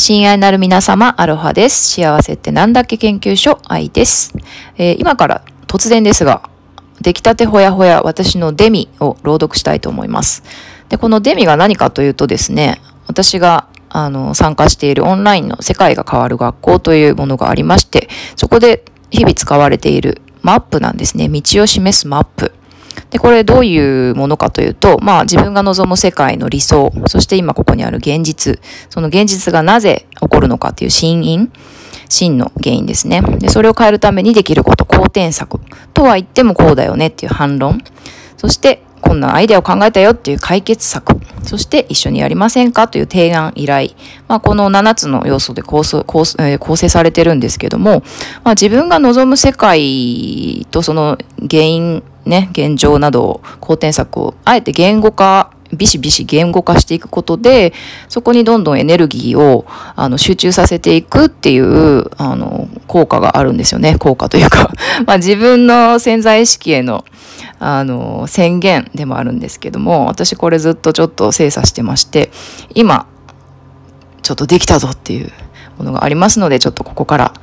親愛なる皆様、アロハです。幸せってなんだっけ研究所、愛です。えー、今から突然ですが、出来たてほやほや私のデミを朗読したいと思います。で、このデミが何かというとですね、私があの参加しているオンラインの世界が変わる学校というものがありまして、そこで日々使われているマップなんですね。道を示すマップ。で、これどういうものかというと、まあ自分が望む世界の理想、そして今ここにある現実、その現実がなぜ起こるのかっていう真因、真の原因ですね。で、それを変えるためにできること、好転策。とは言ってもこうだよねっていう反論。そして、こんなアイデアを考えたよっていう解決策。そして一緒にやりませんかという提案、依頼。まあ、この7つの要素で構成構成構成されてるんですけども、まあ、自分が望む世界とその原因、ね、現状などを、好転策をあえて言語化ビシビシ言語化していくことで、そこにどんどんエネルギーをあの集中させていくっていうあの効果があるんですよね。効果というか まあ自分の潜在意識へのあの宣言でもあるんですけども、私これずっとちょっと精査してまして、今、ちょっとできたぞっていうものがありますので、ちょっとここから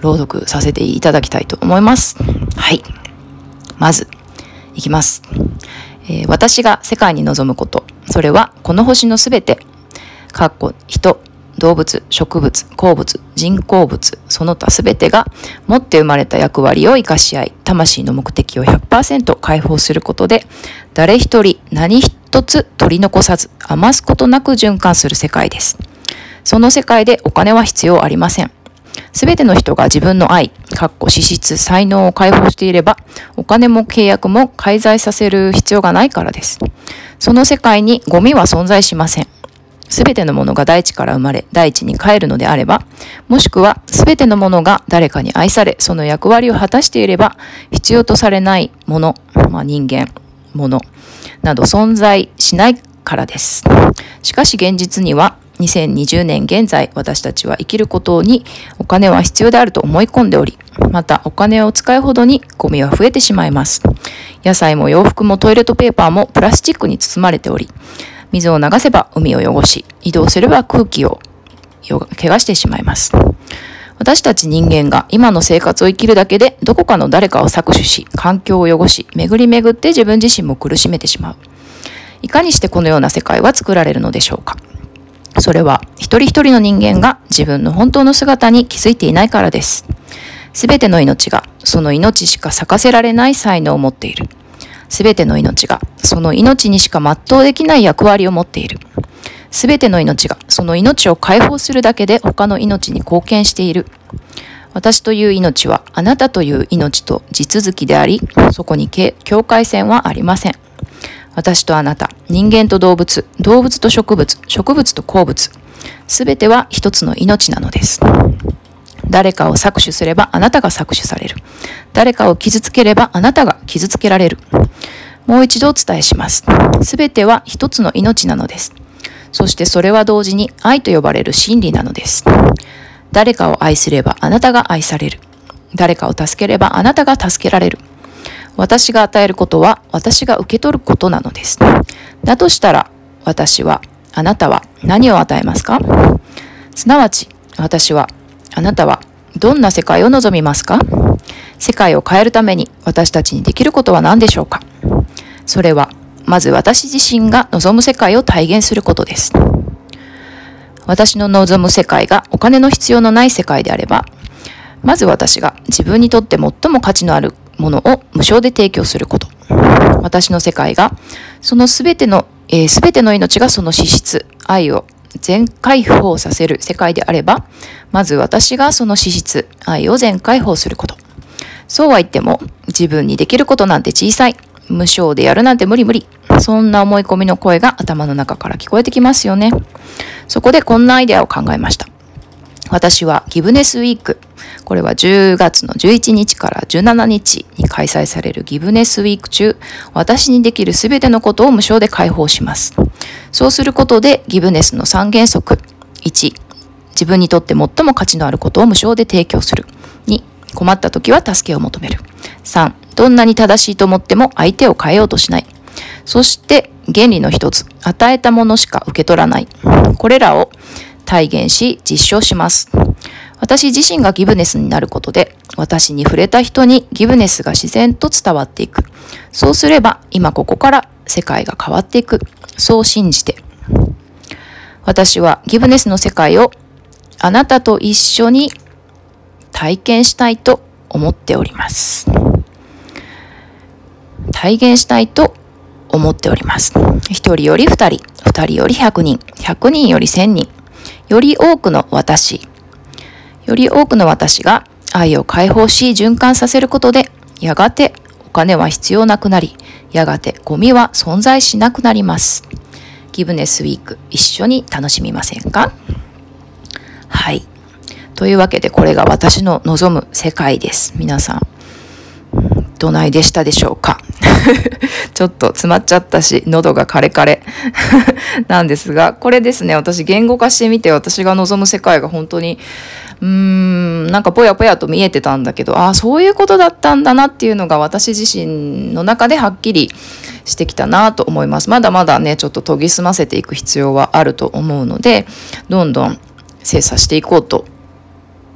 朗読させていただきたいと思います。はい。まず、いきます。えー、私が世界に望むこと、それはこの星のすべて、かっこ人、動物、植物、鉱物、人工物、その他すべてが持って生まれた役割を生かし合い、魂の目的を100%解放することで、誰一人何一つ取り残さず、余すことなく循環する世界です。その世界でお金は必要ありません。すべての人が自分の愛、かっこ資質、才能を解放していれば、お金も契約も介在させる必要がないからです。その世界にゴミは存在しません。すべてのものが大地から生まれ、大地に帰るのであれば、もしくはすべてのものが誰かに愛され、その役割を果たしていれば、必要とされないもの、まあ、人間、もの、など存在しないからです。しかし現実には、2020年現在、私たちは生きることにお金は必要であると思い込んでおり、またお金を使うほどにゴミは増えてしまいます。野菜も洋服もトイレットペーパーもプラスチックに包まれており、水を流せば海を汚し、移動すれば空気を怪我してしまいます。私たち人間が今の生活を生きるだけでどこかの誰かを搾取し、環境を汚し、巡り巡って自分自身も苦しめてしまう。いかにしてこのような世界は作られるのでしょうかそれは一人一人の人間が自分の本当の姿に気づいていないからです。すべての命がその命しか咲かせられない才能を持っている。すべての命がその命にしか全うできない役割を持っている。すべての命がその命を解放するだけで他の命に貢献している。私という命はあなたという命と地続きであり、そこに境界線はありません。私とあなた、人間と動物、動物と植物、植物と鉱物、すべては一つの命なのです。誰かを搾取すればあなたが搾取される。誰かを傷つければあなたが傷つけられる。もう一度お伝えします。すべては一つの命なのです。そしてそれは同時に愛と呼ばれる真理なのです。誰かを愛すればあなたが愛される。誰かを助ければあなたが助けられる。私が与えることは私が受け取ることなのです。だとしたら私は、あなたは何を与えますか？すなわち私は、あなたはどんな世界を望みますか？世界を変えるために私たちにできることは何でしょうか？それは、まず私自身が望む世界を体現することです。私の望む世界がお金の必要のない世界であれば、まず私が自分にとって最も価値のあるものを無償で提供すること。私の世界が、そのすべての、す、えー、べ、ての命がその資質、愛を全解放させる世界であれば、まず私がその資質、愛を全解放すること。そうは言っても、自分にできることなんて小さい。無償でやるなんて無理無理。そんな思い込みの声が頭の中から聞こえてきますよね。そこでこんなアイデアを考えました。私はギブネスウィーク。これは10月の11日から17日に開催されるギブネスウィーク中、私にできるすべてのことを無償で解放します。そうすることでギブネスの3原則。1、自分にとって最も価値のあることを無償で提供する。2、困った時は助けを求める。3、どんなに正しいと思っても相手を変えようとしない。そして原理の一つ、与えたものしか受け取らない。これらを体現し実証します。私自身がギブネスになることで、私に触れた人にギブネスが自然と伝わっていく。そうすれば、今ここから世界が変わっていく。そう信じて。私はギブネスの世界をあなたと一緒に体験したいと思っております。体現したいと思っております。一人より二人、二人より百人、百人より千人、より多くの私、より多くの私が愛を解放し循環させることで、やがてお金は必要なくなり、やがてゴミは存在しなくなります。ギブネスウィーク一緒に楽しみませんか？はい。というわけでこれが私の望む世界です。皆さん、どないでしたでしょうか？ちょっと詰まっちゃったし、喉がカレカレ なんですが、これですね、私言語化してみて私が望む世界が本当に、うーん、なんかぽやぽやと見えてたんだけど、ああ、そういうことだったんだなっていうのが私自身の中ではっきりしてきたなと思います。まだまだね、ちょっと研ぎ澄ませていく必要はあると思うので、どんどん精査していこうと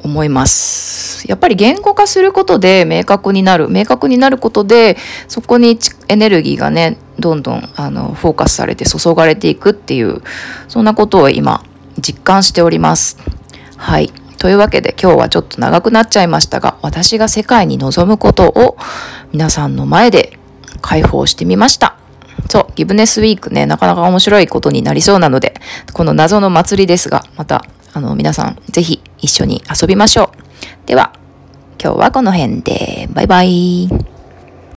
思います。やっぱり言語化することで明確になる。明確になることで、そこにエネルギーがね、どんどんあのフォーカスされて注がれていくっていう、そんなことを今実感しております。はい。というわけで今日はちょっと長くなっちゃいましたが、私が世界に望むことを皆さんの前で解放してみました。そう、ギブネスウィークね、なかなか面白いことになりそうなので、この謎の祭りですが、また、あの、皆さん、ぜひ一緒に遊びましょう。では、今日はこの辺で、バイバイ。